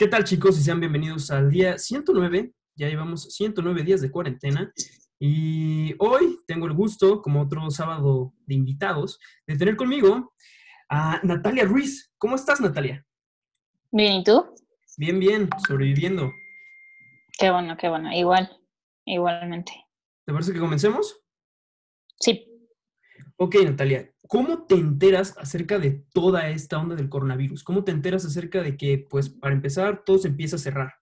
¿Qué tal chicos? Y sean bienvenidos al día 109. Ya llevamos 109 días de cuarentena. Y hoy tengo el gusto, como otro sábado de invitados, de tener conmigo a Natalia Ruiz. ¿Cómo estás, Natalia? Bien, ¿y tú? Bien, bien, sobreviviendo. Qué bueno, qué bueno. Igual, igualmente. ¿Te parece que comencemos? Sí. Ok, Natalia, ¿cómo te enteras acerca de toda esta onda del coronavirus? ¿Cómo te enteras acerca de que, pues, para empezar, todo se empieza a cerrar?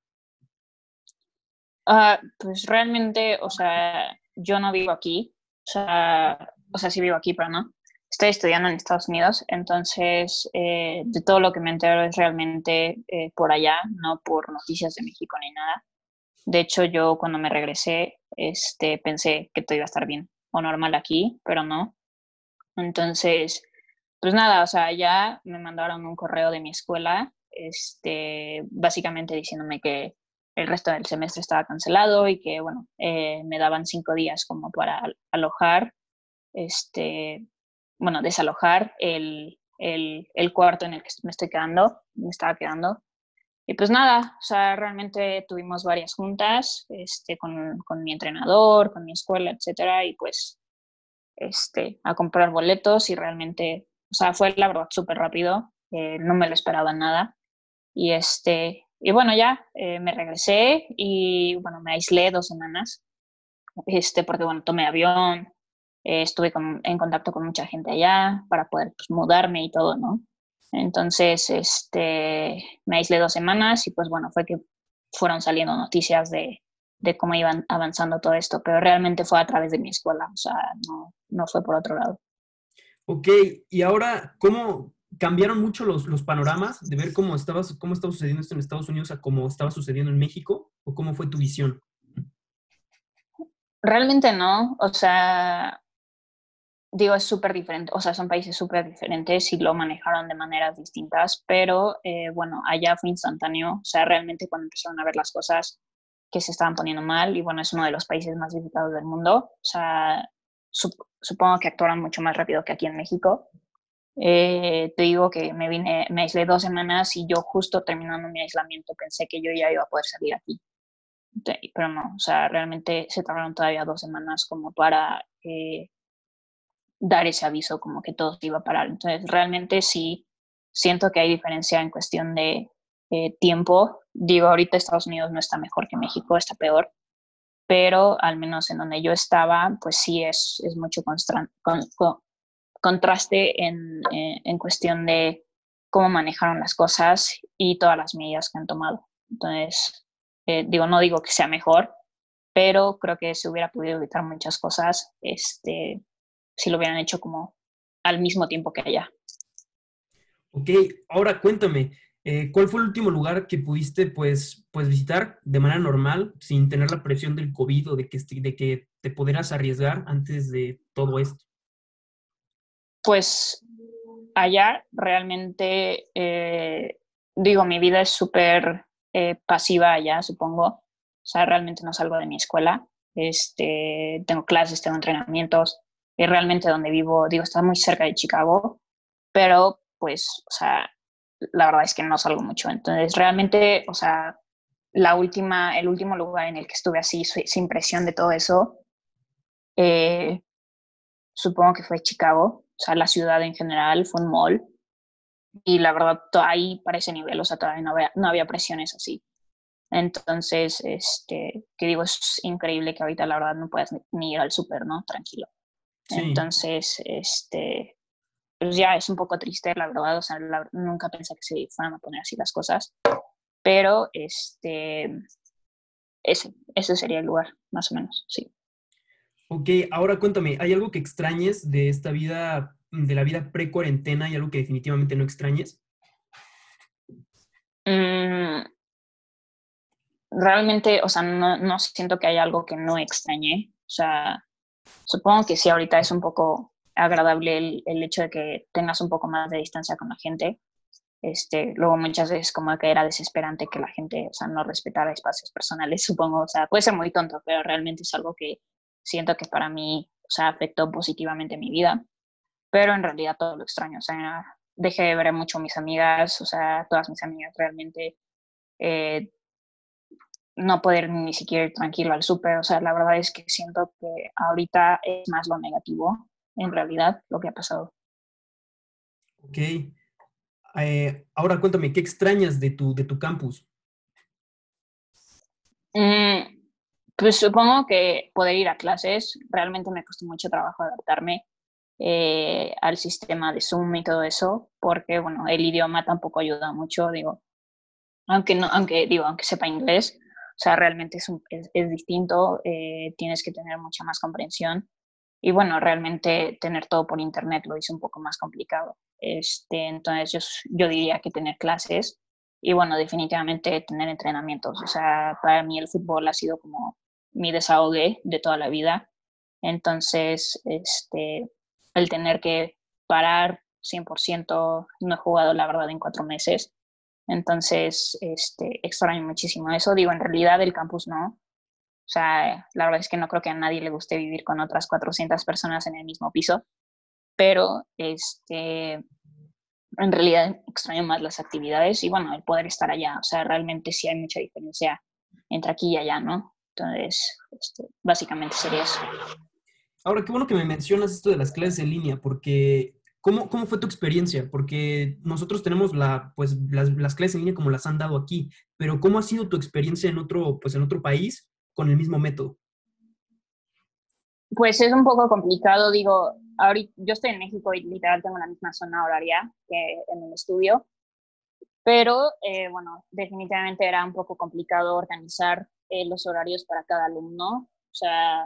Ah, pues realmente, o sea, yo no vivo aquí, o sea, o sea, sí vivo aquí, pero no. Estoy estudiando en Estados Unidos, entonces eh, de todo lo que me entero es realmente eh, por allá, no por noticias de México ni nada. De hecho, yo cuando me regresé, este, pensé que todo iba a estar bien o normal aquí, pero no. Entonces, pues nada, o sea, ya me mandaron un correo de mi escuela, este, básicamente diciéndome que el resto del semestre estaba cancelado y que, bueno, eh, me daban cinco días como para alojar, este, bueno, desalojar el, el, el, cuarto en el que me estoy quedando, me estaba quedando. Y pues nada, o sea, realmente tuvimos varias juntas este, con, con mi entrenador, con mi escuela, etcétera, y pues este, a comprar boletos y realmente, o sea, fue la verdad súper rápido, eh, no me lo esperaba nada. Y, este, y bueno, ya eh, me regresé y bueno, me aislé dos semanas, este, porque bueno, tomé avión, eh, estuve en contacto con mucha gente allá para poder pues, mudarme y todo, ¿no? Entonces, este, me aislé dos semanas y pues bueno, fue que fueron saliendo noticias de, de cómo iban avanzando todo esto, pero realmente fue a través de mi escuela, o sea, no, no fue por otro lado. Ok, y ahora, ¿cómo cambiaron mucho los, los panoramas de ver cómo, estabas, cómo estaba sucediendo esto en Estados Unidos a cómo estaba sucediendo en México? ¿O cómo fue tu visión? Realmente no, o sea, digo, es súper diferente, o sea, son países súper diferentes y lo manejaron de maneras distintas, pero eh, bueno, allá fue instantáneo, o sea, realmente cuando empezaron a ver las cosas que se estaban poniendo mal y bueno, es uno de los países más visitados del mundo, o sea, supongo que actuaron mucho más rápido que aquí en México. Eh, te digo que me vine, me aislé dos semanas y yo justo terminando mi aislamiento pensé que yo ya iba a poder salir aquí. Pero no, o sea, realmente se tardaron todavía dos semanas como para eh, dar ese aviso como que todo se iba a parar. Entonces, realmente sí siento que hay diferencia en cuestión de eh, tiempo. Digo, ahorita Estados Unidos no está mejor que México, está peor, pero al menos en donde yo estaba, pues sí es, es mucho con, con, contraste en, eh, en, cuestión de cómo manejaron las cosas y todas las medidas que han tomado. Entonces, eh, digo, no digo que sea mejor, pero creo que se hubiera podido evitar muchas cosas este, si lo hubieran hecho como al mismo tiempo que allá. Ok, ahora cuéntame, eh, ¿Cuál fue el último lugar que pudiste pues, pues visitar de manera normal, sin tener la presión del COVID o de que, de que te pudieras arriesgar antes de todo esto? Pues allá realmente, eh, digo, mi vida es súper eh, pasiva allá, supongo. O sea, realmente no salgo de mi escuela. Este, tengo clases, tengo entrenamientos. Y realmente donde vivo, digo, está muy cerca de Chicago, pero pues, o sea, la verdad es que no salgo mucho. Entonces, realmente, o sea, la última, el último lugar en el que estuve así, sin presión de todo eso, eh, supongo que fue Chicago, o sea, la ciudad en general, fue un mall. Y la verdad, ahí para ese nivel, o sea, todavía no había, no había presiones así. Entonces, este, que digo, es increíble que ahorita la verdad no puedas ni, ir al súper, ¿no? Tranquilo. Entonces, este, pues ya es un poco triste, la verdad, o sea, nunca pensé que se fueran a poner así las cosas, pero este, ese, ese sería el lugar, más o menos, sí. Ok, ahora cuéntame, ¿hay algo que extrañes de esta vida, de la vida pre-cuarentena y algo que definitivamente no extrañes? Mm, realmente, o sea, no, no siento que haya algo que no extrañe, o sea, supongo que sí, ahorita es un poco agradable el, el, hecho de que tengas un poco más de distancia con la gente. Este, luego muchas veces como que era desesperante que la gente, o sea, no respetara espacios personales, supongo, o sea, puede ser muy tonto, pero realmente es algo que siento que para mí, o sea, afectó positivamente mi vida, pero en realidad todo lo extraño, o sea, dejé de ver mucho a mis amigas, o sea, todas mis amigas realmente eh, no poder ni siquiera ir tranquilo al súper. O sea, la verdad es que siento que ahorita es más lo negativo, en realidad, lo que ha pasado. Ok. Eh, ahora cuéntame, ¿qué extrañas de tu, de tu campus? Mm, pues supongo que poder ir a clases, realmente me costó mucho trabajo adaptarme eh, al sistema de Zoom y todo eso, porque bueno, el idioma tampoco ayuda mucho, digo, aunque no, aunque digo, aunque sepa inglés, o sea, realmente es, es, distinto, eh, tienes que tener mucha más comprensión y bueno, realmente tener todo por internet lo hizo un poco más complicado. Este, entonces yo, yo diría que tener clases y bueno, definitivamente tener entrenamientos. O sea, para mí el fútbol ha sido como mi desahogue de toda la vida. Entonces, este, el tener que parar 100%, no he jugado la verdad en cuatro meses. Entonces, este, extraño muchísimo eso. Digo, en realidad el campus no. O sea, la verdad es que no creo que a nadie le guste vivir con otras 400 personas en el mismo piso. Pero, este, en realidad extraño más las actividades y bueno, el poder estar allá. O sea, realmente sí hay mucha diferencia entre aquí y allá, ¿no? Entonces, este, básicamente sería eso. Ahora, qué bueno que me mencionas esto de las clases en línea, porque ¿cómo, cómo fue tu experiencia? Porque nosotros tenemos la, pues, las, las, clases en línea como las han dado aquí, pero ¿cómo ha sido tu experiencia en otro, pues, en otro país con el mismo método? Pues es un poco complicado, digo, ahorita yo estoy en México y literal tengo la misma zona horaria que en el estudio, pero eh, bueno, definitivamente era un poco complicado organizar eh, los horarios para cada alumno. O sea,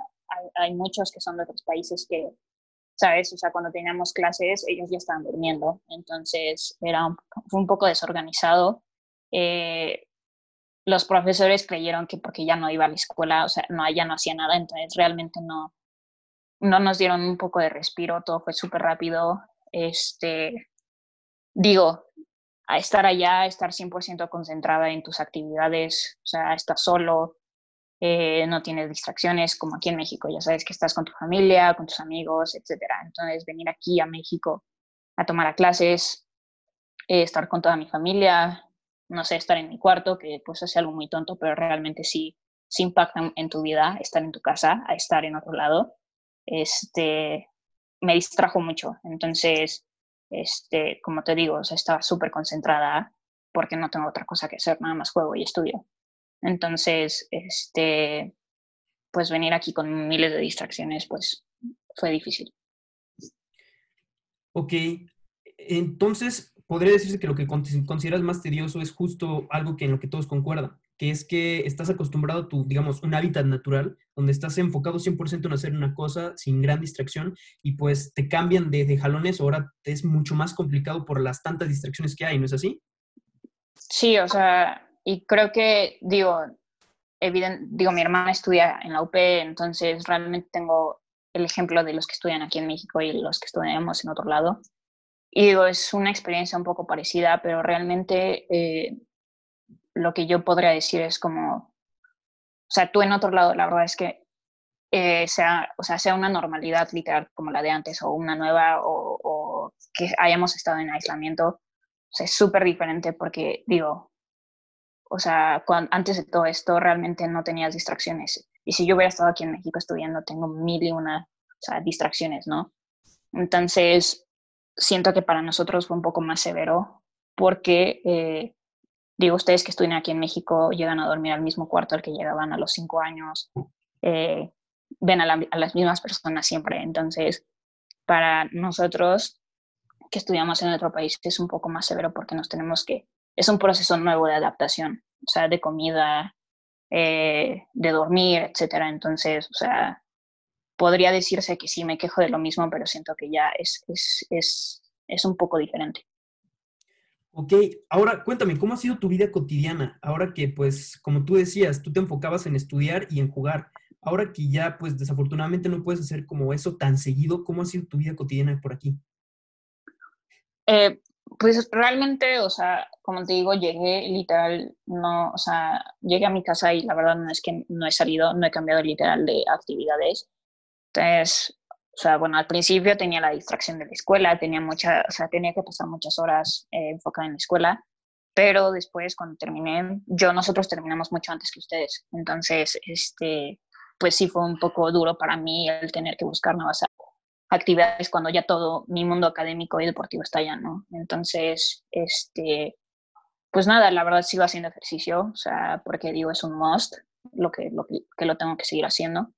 hay, muchos que son de otros países que, ¿sabes? O sea, cuando teníamos clases, ellos ya estaban durmiendo. Entonces, era un, fue un poco desorganizado. Eh, los profesores creyeron que porque ya no iba a la escuela, o sea, no, ya no hacía nada, entonces realmente no, no nos dieron un poco de respiro, todo fue súper rápido. Este, digo, a estar allá, estar 100% concentrada en tus actividades, o sea, estás solo, eh, no tienes distracciones como aquí en México, ya sabes que estás con tu familia, con tus amigos, etc. Entonces, venir aquí a México a tomar clases, eh, estar con toda mi familia, no sé, estar en mi cuarto, que pues es algo muy tonto, pero realmente sí, sí impacta en tu vida estar en tu casa a estar en otro lado, este, me distrajo mucho. Entonces, este, como te digo, o sea, estaba súper concentrada porque no tengo otra cosa que hacer, nada más juego y estudio. Entonces, este, pues venir aquí con miles de distracciones, pues fue difícil. Ok, entonces podría decirse que lo que consideras más tedioso es justo algo que en lo que todos concuerdan, que es que estás acostumbrado a tu, digamos, un hábitat natural, donde estás enfocado 100% en hacer una cosa sin gran distracción y pues te cambian de, jalones, ahora es mucho más complicado por las tantas distracciones que hay, ¿no es así? Sí, o sea, y creo que, digo, digo, mi hermana estudia en la UP, entonces realmente tengo el ejemplo de los que estudian aquí en México y los que estudiamos en otro lado. Y digo, es una experiencia un poco parecida, pero realmente eh, lo que yo podría decir es como, o sea, tú en otro lado, la verdad es que eh, sea, o sea, sea una normalidad literal como la de antes o una nueva o, o que hayamos estado en aislamiento, o sea, es súper diferente porque, digo, o sea, antes de todo esto realmente no tenías distracciones. Y si yo hubiera estado aquí en México estudiando, tengo mil y una distracciones, ¿no? Entonces, siento que para nosotros fue un poco más severo porque, eh, digo, ustedes que estudian aquí en México llegan a dormir al mismo cuarto al que llegaban a los cinco años, eh, ven a, las mismas personas siempre. Entonces, para nosotros que estudiamos en otro país es un poco más severo porque nos tenemos que es un proceso nuevo de adaptación, o sea, de comida, eh, de dormir, etcétera. Entonces, o sea, podría decirse que sí me quejo de lo mismo, pero siento que ya es, es, es, es un poco diferente. Ok, ahora cuéntame, ¿cómo ha sido tu vida cotidiana? Ahora que, pues, como tú decías, tú te enfocabas en estudiar y en jugar. Ahora que ya, pues, desafortunadamente no puedes hacer como eso tan seguido, ¿cómo ha sido tu vida cotidiana por aquí? Eh, pues realmente, o sea, como te digo, llegué literal, no, o sea, llegué a mi casa y la verdad no es que no he salido, no he cambiado literal de actividades. Entonces, o sea, bueno, al principio tenía la distracción de la escuela, tenía mucha, o sea, tenía que pasar muchas horas eh, enfocada en la escuela. pero después cuando terminé, yo nosotros terminamos mucho antes que ustedes, entonces, este, pues sí fue un poco duro para mí el tener que buscar nuevas actividades cuando ya todo mi mundo académico y deportivo está allá, ¿no? Entonces, este, pues nada, la verdad sigo haciendo ejercicio, o sea, porque digo, es un must, lo que lo, que lo tengo que seguir haciendo,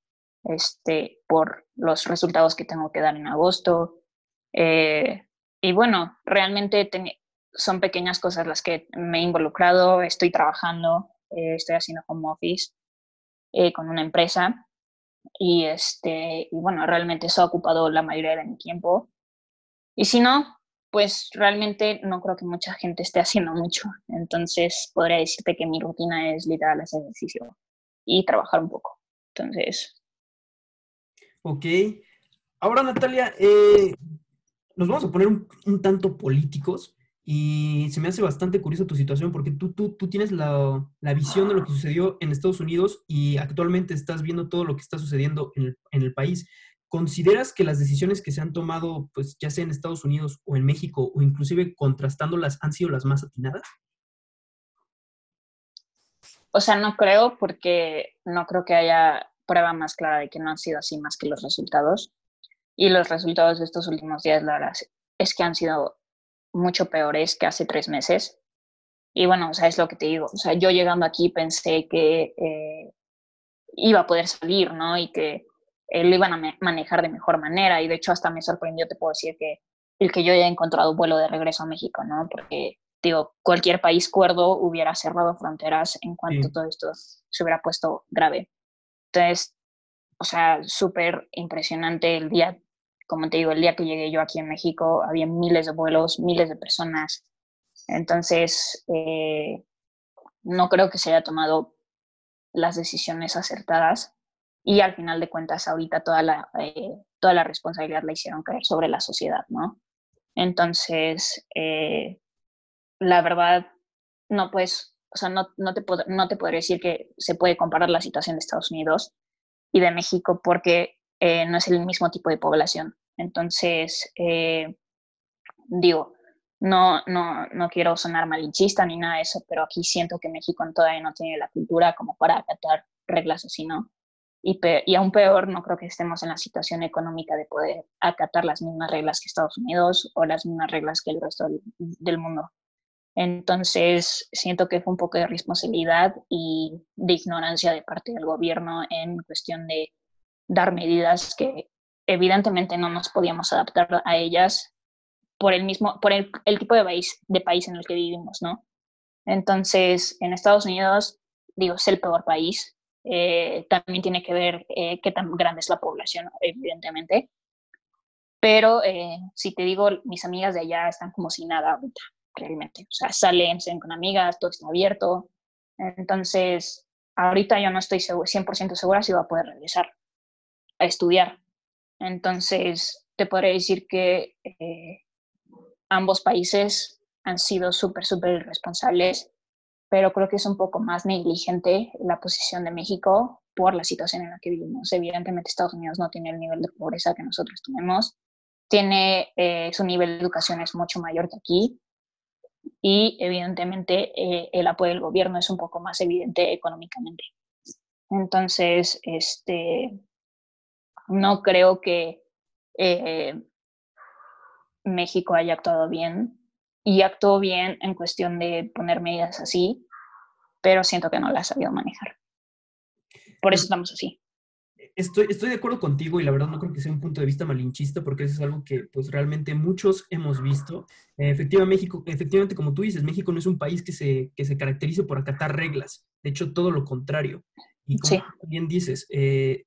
este, por los resultados que tengo que dar en agosto. Eh, y bueno, realmente son pequeñas cosas las que me he involucrado, estoy trabajando, eh, estoy haciendo home office eh, con una empresa y, este, y bueno, realmente eso ha ocupado la mayoría de mi tiempo. Y si no, pues realmente no creo que mucha gente esté haciendo mucho. Entonces podría decirte que mi rutina es literal hacer ejercicio y trabajar un poco. Entonces. Ok. Ahora, Natalia, eh, nos vamos a poner un, tanto políticos y se me hace bastante curiosa tu situación porque tú, tú, tú tienes la, la, visión de lo que sucedió en Estados Unidos y actualmente estás viendo todo lo que está sucediendo en el, en el país. ¿Consideras que las decisiones que se han tomado, pues ya sea en Estados Unidos o en México, o inclusive contrastándolas, han sido las más atinadas? O sea, no creo porque no creo que haya prueba más clara de que no han sido así más que los resultados. Y los resultados de estos últimos días, la verdad, es que han sido mucho peores que hace tres meses. Y bueno, o sea, es lo que te digo. O sea, yo llegando aquí pensé que eh, iba a poder salir, ¿no? Y que eh, lo iban a manejar de mejor manera. Y de hecho, hasta me sorprendió, te puedo decir, que el que yo haya encontrado vuelo de regreso a México, ¿no? Porque, digo, cualquier país cuerdo hubiera cerrado fronteras en cuanto todo esto se hubiera puesto grave. Entonces, o sea, súper impresionante el día como te digo, el día que llegué yo aquí en México había miles de vuelos, miles de personas. Entonces, eh, no creo que se haya tomado las decisiones acertadas y al final de cuentas ahorita toda la, eh, toda la responsabilidad la hicieron caer sobre la sociedad, ¿no? Entonces, eh, la verdad, no puedes, o sea, no, no, te no te podría decir que se puede comparar la situación de Estados Unidos y de México porque eh, no es el mismo tipo de población. Entonces, eh, digo, no, no, no quiero sonar malinchista ni nada de eso, pero aquí siento que México todavía no tiene la cultura como para acatar reglas así, ¿no? Y, y aún peor, no creo que estemos en la situación económica de poder acatar las mismas reglas que Estados Unidos o las mismas reglas que el resto del mundo. Entonces, siento que fue un poco de responsabilidad y de ignorancia de parte del gobierno en cuestión de dar medidas que evidentemente no nos podíamos adaptar a ellas por el mismo, por el, tipo de país, de país en el que vivimos, ¿no? Entonces, en Estados Unidos, digo, es el peor país. Eh, también tiene que ver eh, qué tan grande es la población, evidentemente. Pero eh, si te digo, mis amigas de allá están como si nada realmente. O sea, salen, salen con amigas, todo está abierto. Entonces, ahorita yo no estoy 100% segura si voy a poder regresar a estudiar. Entonces, te podría decir que eh, ambos países han sido súper, súper irresponsables, pero creo que es un poco más negligente la posición de México por la situación en la que vivimos. Evidentemente, Estados Unidos no tiene el nivel de pobreza que nosotros tenemos, tiene eh, su nivel de educación es mucho mayor que aquí y evidentemente eh, el apoyo del gobierno es un poco más evidente económicamente. Entonces, este, no creo que eh, México haya actuado bien y actuó bien en cuestión de poner medidas así, pero siento que no las ha sabido manejar. Por eso estamos así. Estoy, estoy de acuerdo contigo y la verdad no creo que sea un punto de vista malinchista porque eso es algo que pues realmente muchos hemos visto. efectivamente, México, efectivamente, como tú dices, México no es un país que se, que se caracterice por acatar reglas. De hecho, todo lo contrario. Y como bien dices, eh,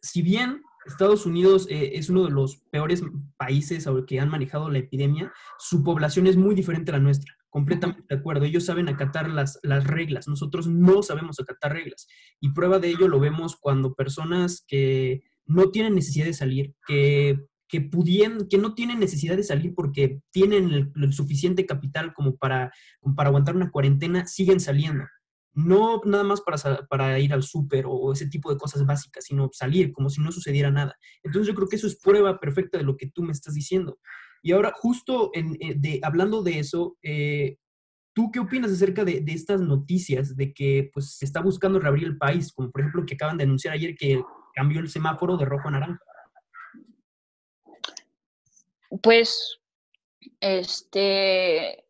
si bien Estados Unidos eh, es uno de los peores países que han manejado la epidemia, su población es muy diferente a la nuestra. Completamente de acuerdo. Ellos saben acatar las, las reglas. Nosotros no sabemos acatar reglas. Y prueba de ello lo vemos cuando personas que no tienen necesidad de salir, que, que, que no tienen necesidad de salir porque tienen el, suficiente capital como para, para aguantar una cuarentena, siguen saliendo no nada más para, para ir al súper o ese tipo de cosas básicas, sino salir como si no sucediera nada. Entonces yo creo que eso es prueba perfecta de lo que tú me estás diciendo. Y ahora, justo eh, hablando de eso, eh, ¿Tú qué opinas acerca de, estas noticias de que pues, se está buscando reabrir el país? Como por ejemplo que acaban de anunciar ayer que cambió el semáforo de rojo a naranja. Pues, este,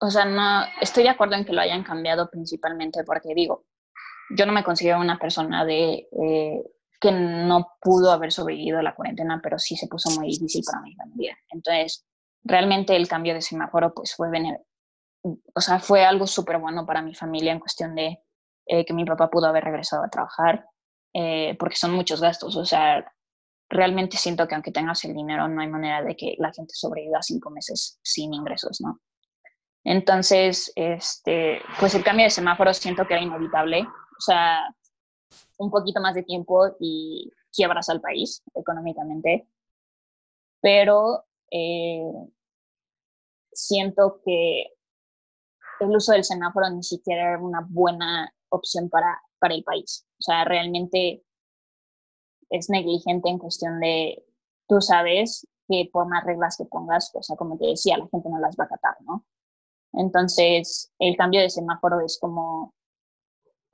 o sea, no, estoy de acuerdo en que lo hayan cambiado principalmente porque digo, yo no me considero una persona de eh, que no pudo haber sobrevivido la cuarentena, pero sí se puso muy difícil para mi familia. Entonces, realmente el cambio de semáforo pues fue o sea, fue algo súper bueno para mi familia en cuestión de eh, que mi papá pudo haber regresado a trabajar, eh, porque son muchos gastos, o sea, realmente siento que aunque tengas el dinero, no hay manera de que la gente sobreviva cinco meses sin ingresos, ¿no? Entonces, este, pues el cambio de semáforo siento que era inevitable, o sea, un poquito más de tiempo y quiebras al país económicamente, pero eh, siento que el uso del semáforo ni siquiera era una buena opción para, para el país. O sea, realmente es negligente en cuestión de, tú sabes que por más reglas que pongas, o sea, como te decía, la gente no las va a acatar, ¿no? Entonces, el cambio de semáforo es como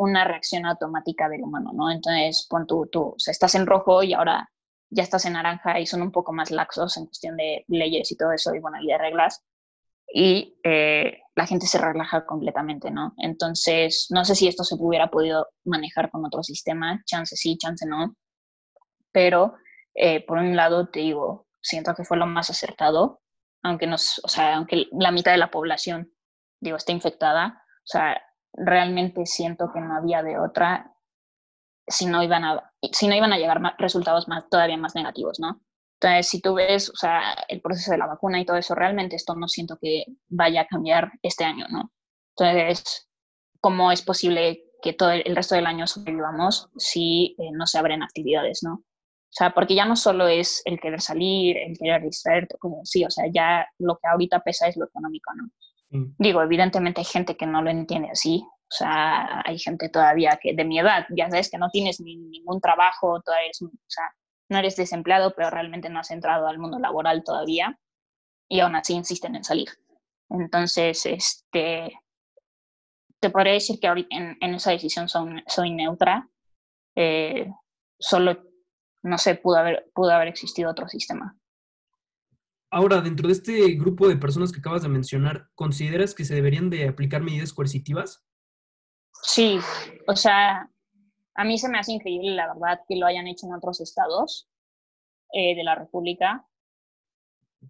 una reacción automática del humano, ¿no? Entonces, pon tú, tú, o sea, estás en rojo y ahora ya estás en naranja y son un poco más laxos en cuestión de leyes y todo eso y, bueno, y de reglas y eh, la gente se relaja completamente, ¿no? Entonces, no sé si esto se hubiera podido manejar con otro sistema, chance sí, chance no, pero eh, por un lado te digo, siento que fue lo más acertado, aunque nos, o sea, aunque la mitad de la población, digo, está infectada, o sea, realmente siento que no había de otra si no iban a, si no iban a llegar resultados más, todavía más negativos, ¿no? Entonces, si tú ves, o sea, el proceso de la vacuna y todo eso, realmente esto no siento que vaya a cambiar este año, ¿no? Entonces, ¿cómo es posible que todo el resto del año sobrevivamos si eh, no se abren actividades, ¿no? O sea, porque ya no solo es el querer salir, el querer distraerte, como sí, o sea, ya lo que ahorita pesa es lo económico, ¿no? Digo, evidentemente hay gente que no lo entiende así, o sea, hay gente todavía que de mi edad, ya sabes que no tienes ni, ningún trabajo, todavía o sea, no eres desempleado, pero realmente no has entrado al mundo laboral todavía y aún así insisten en salir. Entonces, este, te podría decir que en, esa decisión soy neutra. Eh, solo, no sé, pudo haber, pudo haber existido otro sistema. Ahora, dentro de este grupo de personas que acabas de mencionar, ¿consideras que se deberían de aplicar medidas coercitivas? Sí, o sea, a mí se me hace increíble, la verdad, que lo hayan hecho en otros estados eh, de la República,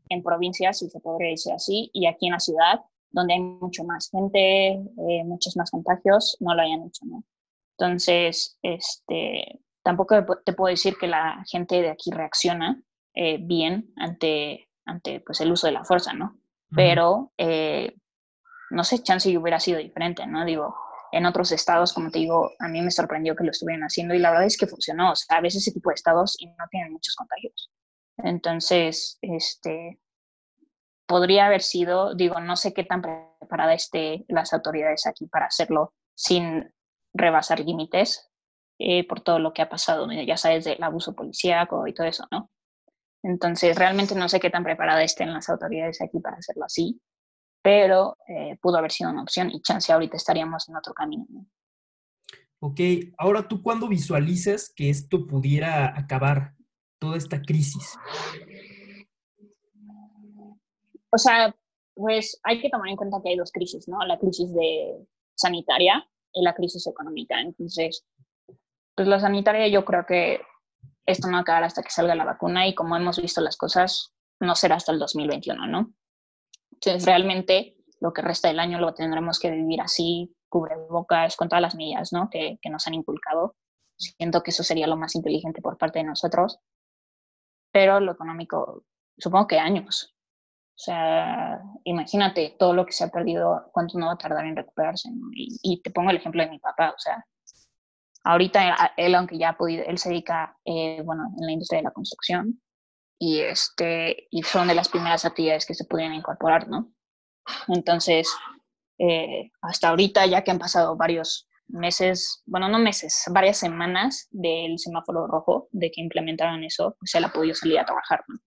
en provincias, si se podría decir así, y aquí en la ciudad, donde hay mucho más gente, eh, muchos más contagios, no lo hayan hecho, ¿no? Entonces, este, tampoco te puedo decir que la gente de aquí reacciona eh, bien ante, ante pues, el uso de la fuerza, ¿no? Pero, no sé, chance y hubiera sido diferente, ¿no? Digo, en otros estados, como te digo, a mí me sorprendió que lo estuvieran haciendo y la verdad es que funcionó. O sea, a veces ese tipo de estados y no tienen muchos contagios. Entonces, este, podría haber sido, digo, no sé qué tan preparada estén las autoridades aquí para hacerlo sin rebasar límites eh, por todo lo que ha pasado, ya sabes, del abuso policíaco y todo eso, ¿no? Entonces, realmente no sé qué tan preparada estén las autoridades aquí para hacerlo así pero eh, pudo haber sido una opción y chance ahorita estaríamos en otro camino. Ok, ahora tú cuándo visualizas que esto pudiera acabar, toda esta crisis? O sea, pues hay que tomar en cuenta que hay dos crisis, ¿no? La crisis de sanitaria y la crisis económica. Entonces, pues la sanitaria yo creo que esto no acabará hasta que salga la vacuna y como hemos visto las cosas, no será hasta el 2021, ¿no? Entonces, realmente lo que resta del año lo tendremos que vivir así, cubrebocas, con todas las medidas ¿no? que, que nos han inculcado. Siento que eso sería lo más inteligente por parte de nosotros. Pero lo económico, supongo que años. O sea, imagínate todo lo que se ha perdido, cuánto no va a tardar en recuperarse. Y, y, te pongo el ejemplo de mi papá. O sea, ahorita él, aunque ya ha podido, él se dedica, eh, bueno, en la industria de la construcción, y, este, y son de las primeras actividades que se pudieron incorporar, ¿no? Entonces, eh, hasta ahorita, ya que han pasado varios meses, bueno, no meses, varias semanas del semáforo rojo, de que implementaron eso, pues él ha podido salir a trabajar, ¿no?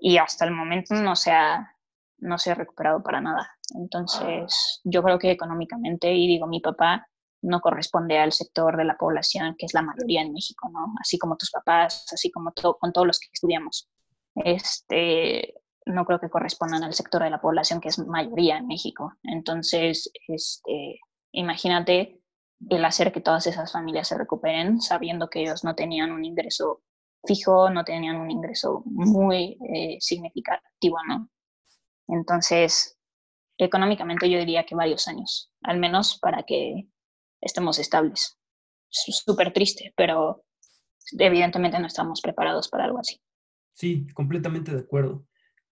Y hasta el momento no se ha, no se ha recuperado para nada. Entonces, yo creo que económicamente, y digo, mi papá no corresponde al sector de la población que es la mayoría en México, ¿no? Así como tus papás, así como con todos los que estudiamos. Este, no creo que correspondan al sector de la población que es mayoría en México. Entonces, este, imagínate el hacer que todas esas familias se recuperen sabiendo que ellos no tenían un ingreso fijo, no tenían un ingreso muy eh, significativo, ¿no? Entonces, económicamente yo diría que varios años, al menos para que estemos estables. Súper triste, pero evidentemente no estamos preparados para algo así. Sí, completamente de acuerdo.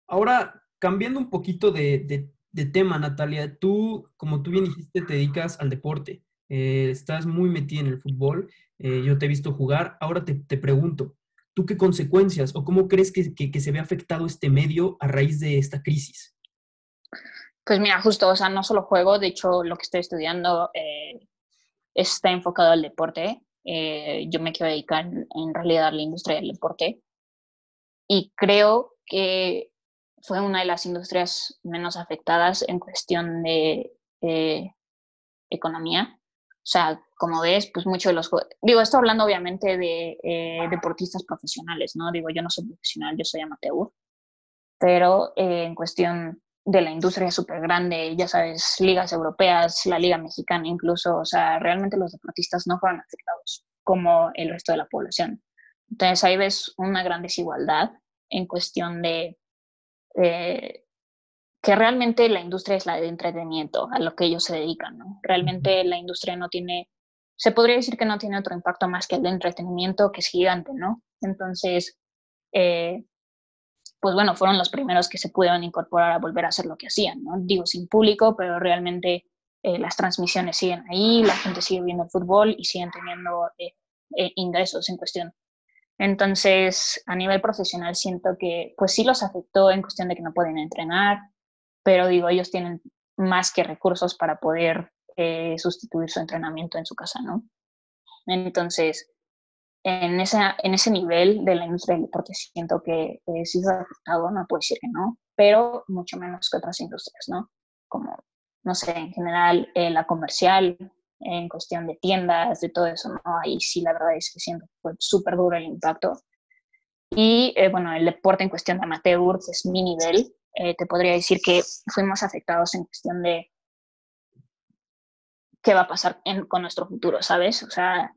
Ahora, cambiando un poquito de, tema, Natalia, tú, como tú bien dijiste, te dedicas al deporte. Eh, estás muy metida en el fútbol. Eh, yo te he visto jugar. Ahora te, pregunto, ¿tú qué consecuencias o cómo crees que, se ve afectado este medio a raíz de esta crisis? Pues mira, justo, o sea, no solo juego, de hecho lo que estoy estudiando eh, está enfocado al deporte. yo me quiero dedicar en realidad a la industria del deporte y creo que fue una de las industrias menos afectadas en cuestión de economía. O sea, como ves, pues mucho de los... Digo, estoy hablando obviamente de eh, deportistas profesionales, ¿no? Digo, yo no soy profesional, yo soy amateur, pero eh, en cuestión de la industria súper grande, ya sabes, ligas europeas, la liga mexicana incluso, o sea, realmente los deportistas no fueron afectados como el resto de la población. Entonces ahí ves una gran desigualdad en cuestión de eh, que realmente la industria es la de entretenimiento, a lo que ellos se dedican, ¿no? Realmente la industria no tiene, se podría decir que no tiene otro impacto más que el de entretenimiento, que es gigante, ¿no? Entonces, eh, pues bueno, fueron los primeros que se pudieron incorporar a volver a hacer lo que hacían, ¿no? Digo, sin público, pero realmente eh, las transmisiones siguen ahí, la gente sigue viendo el fútbol y siguen teniendo ingresos en cuestión. Entonces, a nivel profesional siento que pues sí los afectó en cuestión de que no pueden entrenar, pero digo, ellos tienen más que recursos para poder eh, sustituir su entrenamiento en su casa, ¿no? Entonces, en, esa, en ese nivel de la industria del deporte siento que sí se ha afectado, no puedo decir que no, pero mucho menos que otras industrias, ¿no? Como, no sé, en general eh, la comercial, en cuestión de tiendas, de todo eso, ¿no? Ahí sí la verdad es que siento que fue súper duro el impacto. Y eh, bueno, el deporte en cuestión de amateur, que es mi nivel, eh, te podría decir que fuimos afectados en cuestión de qué va a pasar con nuestro futuro, ¿sabes? O sea,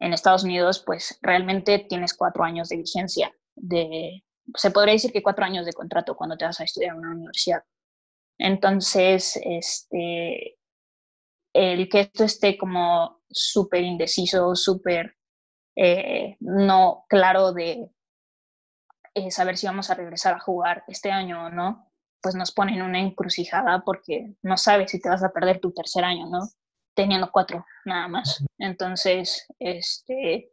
en Estados Unidos, pues realmente tienes cuatro años de vigencia. De, se podría decir que cuatro años de contrato cuando te vas a estudiar en una universidad. Entonces, este, el que esto esté como súper indeciso, súper eh, no claro de eh, saber si vamos a regresar a jugar este año o no, pues nos pone en una encrucijada porque no sabes si te vas a perder tu tercer año, ¿no? Teniendo cuatro nada más. Entonces, este,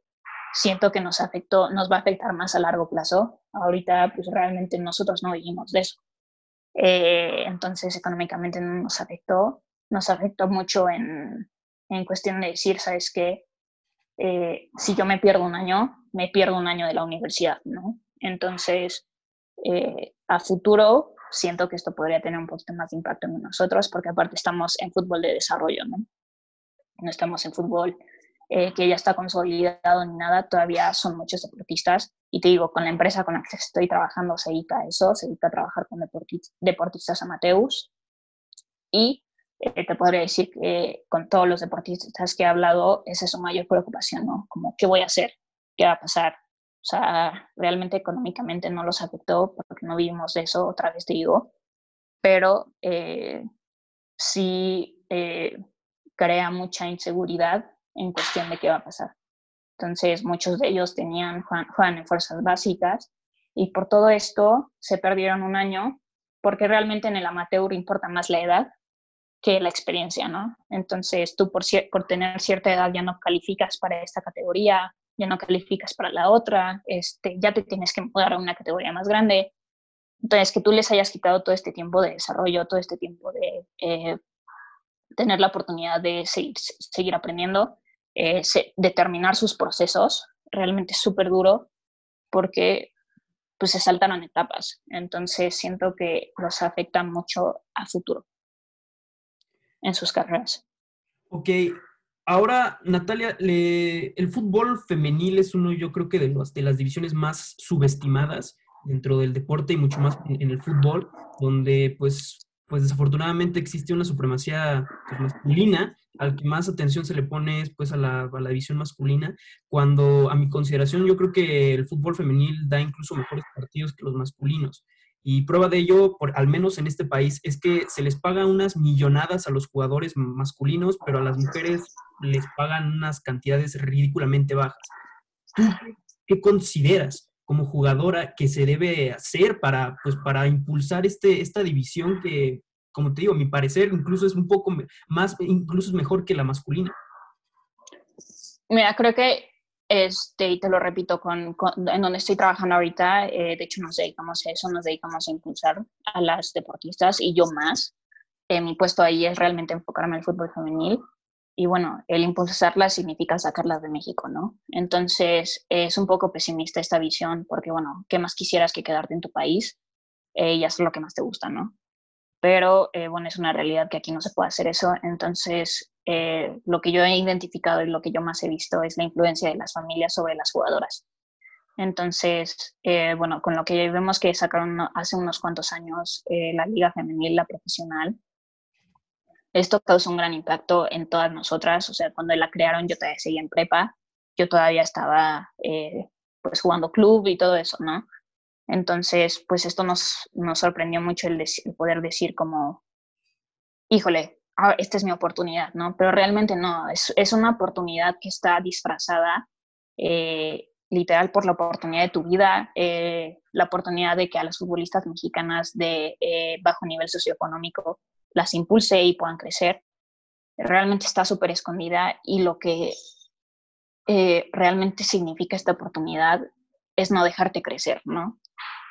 siento que nos afectó, nos va a afectar más a largo plazo. Ahorita, pues realmente nosotros no vivimos de eso. Eh, entonces, económicamente no nos afectó. Nos afectó mucho en, en cuestión de decir, ¿sabes qué? Eh, si yo me pierdo un año, me pierdo un año de la universidad, ¿no? Entonces, eh, a futuro siento que esto podría tener un poquito más de impacto en nosotros, porque aparte estamos en fútbol de desarrollo, ¿no? No estamos en fútbol eh, que ya está consolidado ni nada, todavía son muchos deportistas. Y te digo, con la empresa con la que estoy trabajando se dedica a eso, se dedica a trabajar con deportistas amateurs. Y eh, te podría decir que con todos los deportistas que he hablado, esa es su mayor preocupación, ¿no? Como, ¿qué voy a hacer? ¿Qué va a pasar? O sea, realmente económicamente no los afectó porque no vivimos de eso, otra vez te digo, pero eh, sí eh, crea mucha inseguridad en cuestión de qué va a pasar. Entonces, muchos de ellos tenían, juegan, en fuerzas básicas y por todo esto se perdieron un año porque realmente en el amateur importa más la edad que la experiencia, ¿no? Entonces, tú por, por tener cierta edad ya no calificas para esta categoría ya no calificas para la otra, este, ya te tienes que mudar a una categoría más grande. Entonces, que tú les hayas quitado todo este tiempo de desarrollo, todo este tiempo de eh, tener la oportunidad de seguir, seguir aprendiendo, eh, sus procesos, realmente es súper duro porque pues se saltaron etapas. Entonces siento que los afecta mucho a futuro en sus carreras. Ok, ahora Natalia, el fútbol femenil es uno yo creo que de, los, de las divisiones más subestimadas dentro del deporte y mucho más en el fútbol, donde pues pues desafortunadamente existe una supremacía pues, masculina, al que más atención se le pone es pues a la, a la, división masculina, cuando a mi consideración yo creo que el fútbol femenil da incluso mejores partidos que los masculinos. Y prueba de ello, por, al menos en este país, es que se les paga unas millonadas a los jugadores masculinos, pero a las mujeres les pagan unas cantidades ridículamente bajas. ¿Tú qué consideras? Como jugadora que se debe hacer para, pues, para impulsar este, esta división que, como te digo, a mi parecer incluso es un poco más, incluso es mejor que la masculina? Mira, creo que, este, y te lo repito, con, en donde estoy trabajando ahorita, eh, de hecho nos dedicamos a eso, nos dedicamos a impulsar a las deportistas y yo más. Eh, mi puesto ahí es realmente enfocarme en el fútbol femenil y bueno, el impulsarlas significa sacarlas de México, ¿no? Entonces es un poco pesimista esta visión porque, bueno, ¿qué más quisieras que quedarte en tu país eh, y hacer lo que más te gusta, ¿no? Pero, eh, bueno, es una realidad que aquí no se puede hacer eso. Entonces, eh, lo que yo he identificado y lo que yo más he visto es la influencia de las familias sobre las jugadoras. Entonces, bueno, con lo que vemos que sacaron hace unos cuantos años la liga femenil, la profesional, esto causó un gran impacto en todas nosotras, o sea, cuando la crearon yo todavía seguía en prepa, yo todavía estaba eh, pues jugando club y todo eso, ¿no? Entonces, pues esto nos, nos sorprendió mucho el, poder decir como, híjole, ah, esta es mi oportunidad, ¿no? Pero realmente no, es, es una oportunidad que está disfrazada eh, literal por la oportunidad de tu vida, eh, la oportunidad de que a las futbolistas mexicanas de bajo nivel socioeconómico las impulse y puedan crecer, realmente está súper escondida y lo que eh, realmente significa esta oportunidad es no dejarte crecer, ¿no?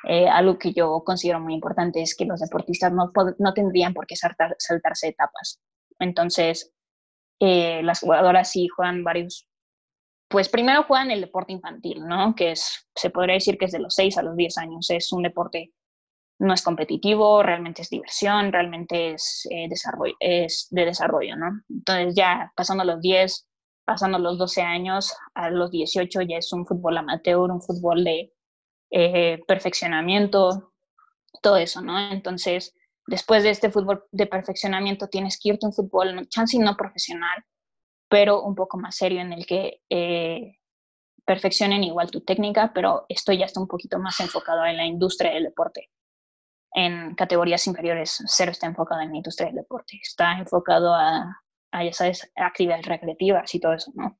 Eh, algo que yo considero muy importante es que los deportistas no, no tendrían por qué saltarse etapas. Entonces, eh, las jugadoras sí juegan varios, pues primero juegan el deporte infantil, ¿no? Que es, se podría decir que es de los 6 a los 10 años, es un deporte no es competitivo, realmente es diversión, realmente es, eh, desarrollo, es de desarrollo, ¿no? Entonces ya pasando los 10, pasando los 12 años, a los 18 ya es un fútbol amateur, un fútbol de eh, perfeccionamiento, todo eso, ¿no? Entonces, después de este fútbol de perfeccionamiento tienes que irte a un fútbol, chance no profesional, pero un poco más serio en el que eh, perfeccionen igual tu técnica, pero esto ya está un poquito más enfocado en la industria del deporte en categorías inferiores cero está enfocado en la industria del deporte, está enfocado a, a ya sabes, actividades recreativas y todo eso, ¿no?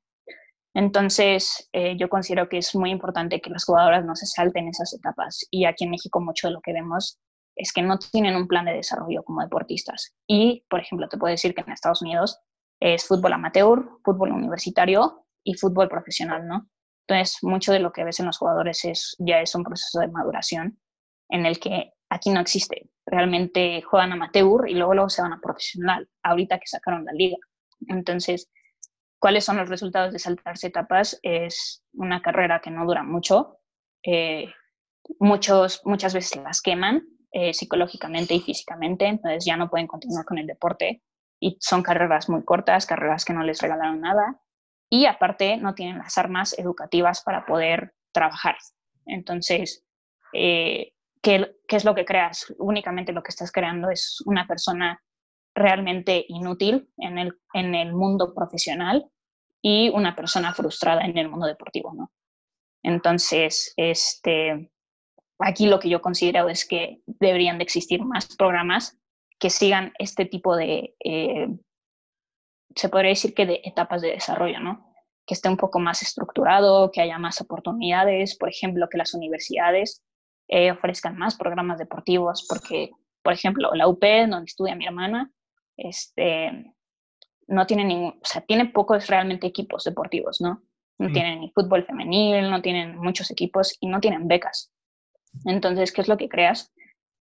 Entonces, eh, yo considero que es muy importante que las jugadoras no se salten esas etapas. Y aquí en México mucho de lo que vemos es que no tienen un plan de desarrollo como deportistas. Y, por ejemplo, te puedo decir que en Estados Unidos es fútbol amateur, fútbol universitario y fútbol profesional, ¿no? Entonces, mucho de lo que ves en los jugadores es, ya es un proceso de maduración en el que aquí no existe. Realmente juegan amateur y luego, luego se van a profesional, ahorita que sacaron la liga. Entonces, ¿cuáles son los resultados de saltarse etapas? Es una carrera que no dura mucho. Eh, muchos, muchas veces las queman eh, psicológicamente y físicamente, entonces ya no pueden continuar con el deporte. Y son carreras muy cortas, carreras que no les regalaron nada. Y aparte no tienen las armas educativas para poder trabajar. Entonces, eh, ¿qué, es lo que creas? Únicamente lo que estás creando es una persona realmente inútil en el, en el mundo profesional y una persona frustrada en el mundo deportivo, ¿no? Entonces, este, aquí lo que yo considero es que deberían de existir más programas que sigan este tipo de, eh, se podría decir que de etapas de desarrollo, ¿no? Que esté un poco más estructurado, que haya más oportunidades, por ejemplo, que las universidades eh, ofrezcan más programas deportivos, porque, por ejemplo, la UP, donde estudia mi hermana, este, no tiene ningún, o sea, tiene pocos realmente equipos deportivos, ¿no? No tienen ni fútbol femenil, no tienen muchos equipos y no tienen becas. Entonces, ¿qué es lo que creas?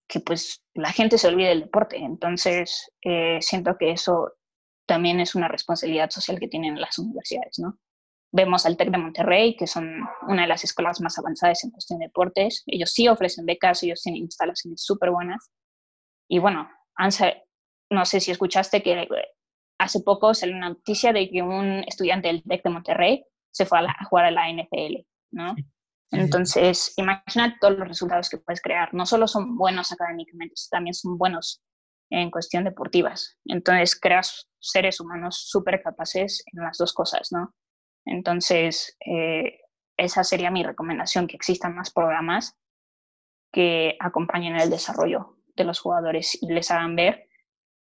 Que pues la gente se olvide del deporte. Entonces, eh, siento que eso también es una responsabilidad social que tienen las universidades, ¿no? Vemos al TEC de Monterrey, que son una de las escuelas más avanzadas en cuestión de deportes. Ellos sí ofrecen becas, ellos tienen instalaciones súper buenas. Y bueno, no sé si escuchaste que hace poco salió una noticia de que un estudiante del TEC de Monterrey se fue a, jugar a la NFL, ¿no? Entonces, imagina todos los resultados que puedes crear. No solo son buenos académicamente, también son buenos en cuestión deportivas. Entonces, creas seres humanos súper capaces en las dos cosas, ¿no? Entonces, eh, esa sería mi recomendación, que existan más programas que acompañen el desarrollo de los jugadores y les hagan ver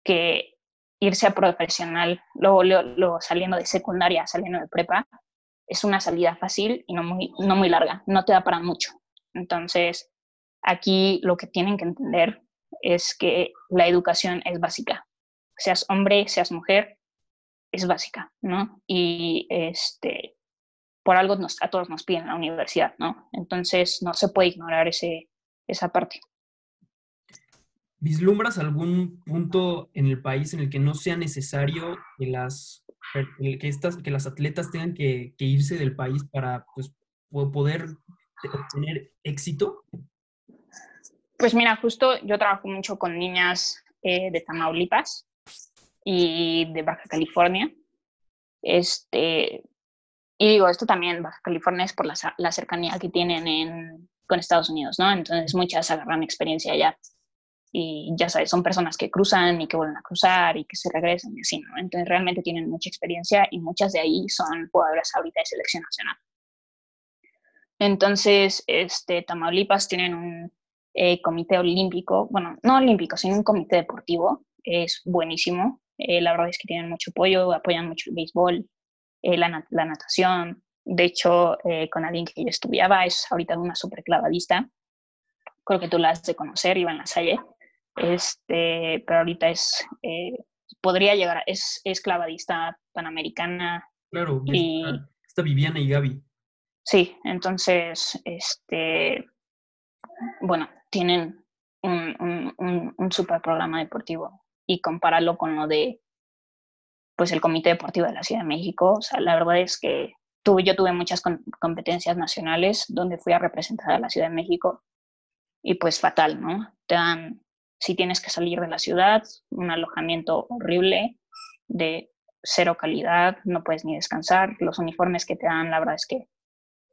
que irse a profesional, luego, luego, saliendo de secundaria, saliendo de prepa, es una salida fácil y no muy, no muy larga, no te da para mucho. Entonces, aquí lo que tienen que entender es que la educación es básica. Seas hombre, seas mujer, es básica, ¿no? Y este, por algo nos, a todos nos piden la universidad, ¿no? Entonces, no se puede ignorar ese, esa parte. ¿Vislumbras algún punto en el país en el que no sea necesario que las, que estas, que las atletas tengan que, irse del país para pues, poder obtener éxito? Pues mira, justo yo trabajo mucho con niñas eh, de Tamaulipas y de Baja California. Este, y digo, esto también, Baja California es por la, la cercanía que tienen en, con Estados Unidos, ¿no? Entonces muchas agarran experiencia allá y ya sabes, son personas que cruzan y que vuelven a cruzar y que se regresan y así, ¿no? Entonces realmente tienen mucha experiencia y muchas de ahí son jugadoras ahorita de selección nacional. Entonces, este, Tamaulipas tienen un eh, comité olímpico, bueno, no olímpico, sino un comité deportivo, es buenísimo. Eh, la verdad es que tienen mucho apoyo, apoyan mucho el béisbol, eh, la, la, natación. De hecho, con alguien que yo estudiaba, es ahorita una super clavadista. Creo que tú la has de conocer, Iván Lasalle este, pero ahorita es, eh, podría llegar, es, es clavadista panamericana. Claro, y, está, Viviana y Gaby. Sí, entonces, este, bueno, tienen un, un, un, super programa deportivo y compararlo con lo de, pues, el Comité Deportivo de la Ciudad de México, o sea, la verdad es que tuve, yo tuve muchas competencias nacionales donde fui a representar a la Ciudad de México y pues fatal, ¿no? Te dan si tienes que salir de la ciudad, un alojamiento horrible de cero calidad, no puedes ni descansar, los uniformes que te dan, la verdad es que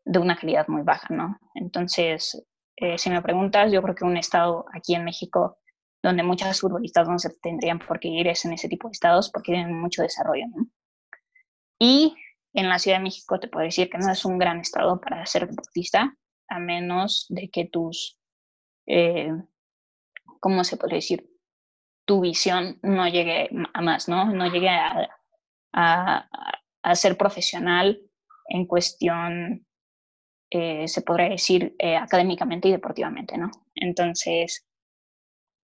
de una calidad muy baja, ¿no? Entonces, eh, si me preguntas, yo creo que un estado aquí en México donde muchas futbolistas no se tendrían por qué ir es en ese tipo de estados porque tienen mucho desarrollo, ¿no? Y en la Ciudad de México te puedo decir que no es un gran estado para ser deportista, a menos de que tus eh, ¿cómo se puede decir? Tu visión no llegue a más, ¿no? No llegue a, a, ser profesional en cuestión, eh, se podría decir, eh, académicamente y deportivamente, ¿no? Entonces,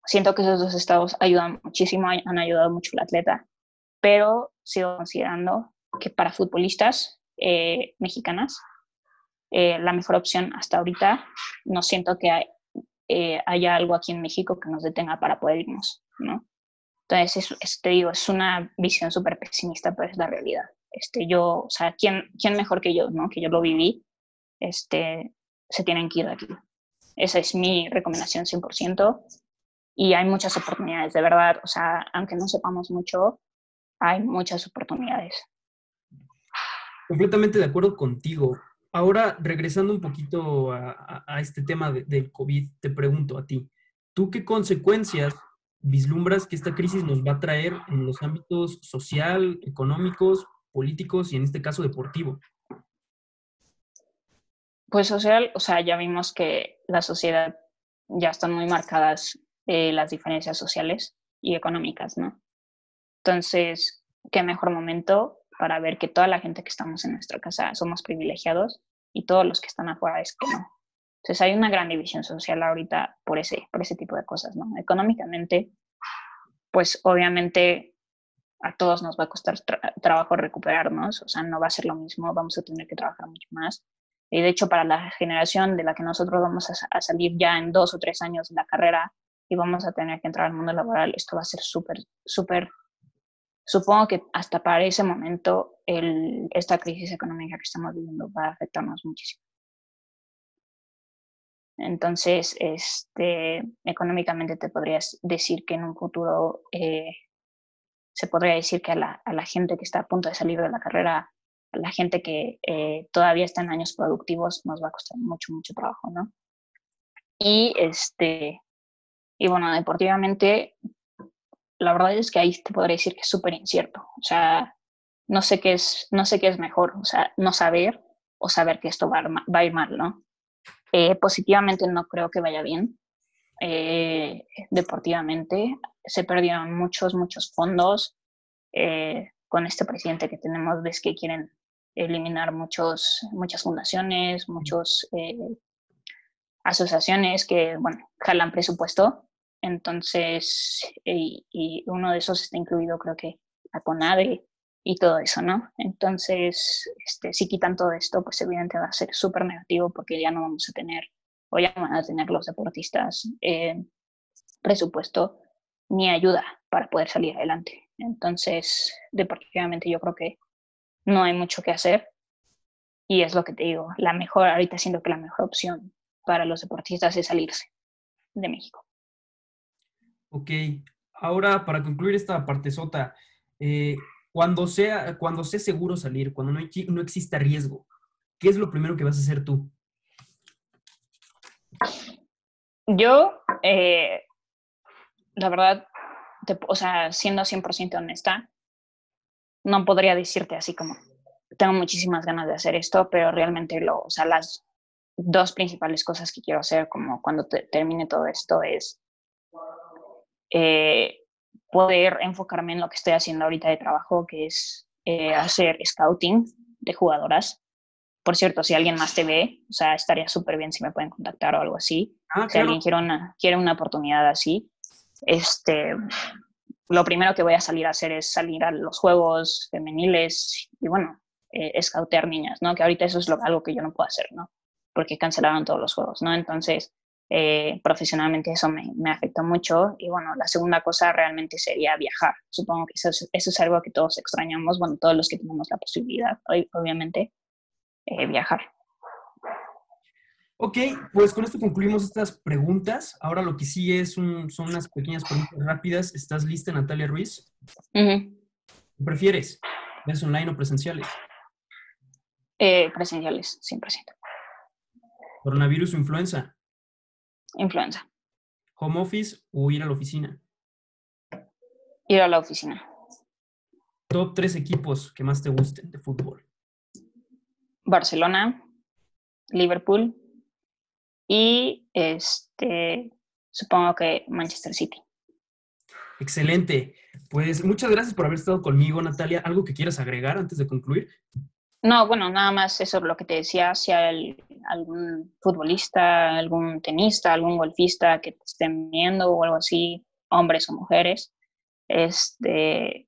siento que esos dos estados ayudan muchísimo, han ayudado mucho al atleta, pero sigo considerando que para futbolistas eh, mexicanas, la mejor opción hasta ahorita, no siento que eh, haya algo aquí en México que nos detenga para poder irnos, ¿no? Entonces, es, te digo, es una visión súper pesimista, pero es la realidad. Este, yo, o sea, ¿quién, ¿quién mejor que yo, no? Que yo lo viví, este, se tienen que ir de aquí. Esa es mi recomendación 100%. Y hay muchas oportunidades, de verdad. O sea, aunque no sepamos mucho, hay muchas oportunidades. Completamente de acuerdo contigo. Ahora, regresando un poquito a, este tema del COVID, te pregunto a ti, ¿tú qué consecuencias vislumbras que esta crisis nos va a traer en los ámbitos social, económicos, políticos y en este caso deportivo? Pues social, o sea, ya vimos que la sociedad ya están muy marcadas eh, las diferencias sociales y económicas, ¿no? Entonces, qué mejor momento para ver que toda la gente que estamos en nuestra casa somos privilegiados y todos los que están afuera es que no. Entonces hay una gran división social ahorita por ese, por ese tipo de cosas, ¿no? Económicamente, pues obviamente a todos nos va a costar trabajo recuperarnos, o sea, no va a ser lo mismo, vamos a tener que trabajar mucho más. Y de hecho, para la generación de la que nosotros vamos a, a salir ya en dos o tres años de la carrera y vamos a tener que entrar al mundo laboral, esto va a ser súper, súper supongo que hasta para ese momento el, esta crisis económica que estamos viviendo va a afectarnos muchísimo. Entonces, este, económicamente te podrías decir que en un futuro eh, se podría decir que a la, a la, gente que está a punto de salir de la carrera, a la gente que eh, todavía está en años productivos, nos va a costar mucho, mucho trabajo, ¿no? Y, este, y bueno, deportivamente, la verdad es que ahí te podría decir que es súper incierto. O sea, no sé, qué es, no sé qué es mejor, o sea, no saber o saber que esto va va a ir mal, ¿no? Eh, positivamente no creo que vaya bien. Eh, deportivamente se perdieron muchos, muchos fondos. Eh, con este presidente que tenemos, ves que quieren eliminar muchos, muchas fundaciones, muchas asociaciones que, bueno, jalan presupuesto. Entonces, y, uno de esos está incluido, creo que la CONADE, y todo eso, ¿no? Entonces, este, si quitan todo esto, pues evidentemente va a ser súper negativo porque ya no vamos a tener, o ya no van a tener los deportistas eh, presupuesto ni ayuda para poder salir adelante. Entonces, deportivamente yo creo que no hay mucho que hacer y es lo que te digo, la mejor, ahorita siento que la mejor opción para los deportistas es salirse de México. Ok, ahora para concluir esta parte sota, eh, cuando sea, cuando sea seguro salir, cuando no, no exista riesgo, ¿qué es lo primero que vas a hacer tú? Yo, eh, la verdad, o sea, siendo 100% honesta, no podría decirte así como, tengo muchísimas ganas de hacer esto, pero realmente lo, o sea, las dos principales cosas que quiero hacer como cuando termine todo esto es eh, poder enfocarme en lo que estoy haciendo ahorita de trabajo, que es eh, hacer scouting de jugadoras. Por cierto, si alguien más te ve, o sea, estaría súper bien si me pueden contactar o algo así. Ah, si alguien quiere una, quiere una oportunidad así, este, lo primero que voy a salir a hacer es salir a los juegos femeniles y, bueno, eh, scoutear niñas, ¿no? Que ahorita eso es lo, algo que yo no puedo hacer, ¿no? Porque cancelaron todos los juegos, ¿no? Entonces, eh, profesionalmente eso me, me, afectó mucho. Y bueno, la segunda cosa realmente sería viajar. Supongo que eso es, eso es algo que todos extrañamos, bueno, todos los que tenemos la posibilidad, obviamente, eh, viajar. Ok, pues con esto concluimos estas preguntas. Ahora lo que sigue es son unas pequeñas preguntas rápidas. ¿Estás lista, Natalia Ruiz? ¿Qué prefieres? ¿Es online o presenciales? Eh, presenciales, 100%. ¿Coronavirus o influenza? Influenza. ¿Home office o ir a la oficina? Ir a la oficina. Top tres equipos que más te gusten de fútbol. Barcelona, Liverpool y este supongo que Manchester City. Excelente. Pues muchas gracias por haber estado conmigo, Natalia. ¿Algo que quieras agregar antes de concluir? No, bueno, nada más eso es lo que te decía, si hay algún futbolista, algún tenista, algún golfista que te estén viendo o algo así, hombres o mujeres, este,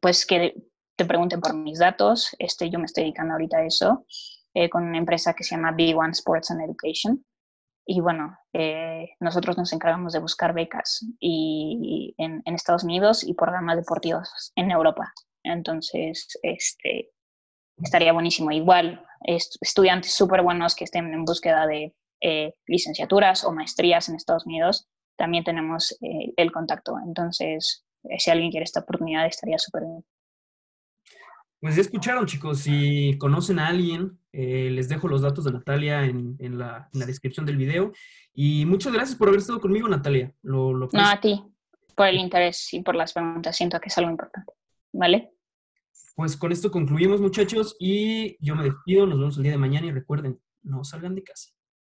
pues que te pregunten por mis datos. Este, yo me estoy dedicando ahorita a eso eh, con una empresa que se llama B1 Sports and Education. Y bueno, eh, nosotros nos encargamos de buscar becas y, en, en Estados Unidos y programas deportivos en Europa. Entonces, este, estaría buenísimo. Igual, estudiantes súper buenos que estén en búsqueda de eh, licenciaturas o maestrías en Estados Unidos, también tenemos eh, el contacto. Entonces, eh, si alguien quiere esta oportunidad, estaría súper bien. Pues ya escucharon, chicos. Si conocen a alguien, les dejo los datos de Natalia en, la, descripción del video. Y muchas gracias por haber estado conmigo, Natalia. Lo, no, a ti, por el interés y por las preguntas. Siento que es algo importante. ¿Vale? Pues con esto concluimos, muchachos, y yo me despido. Nos vemos el día de mañana y recuerden, no salgan de casa.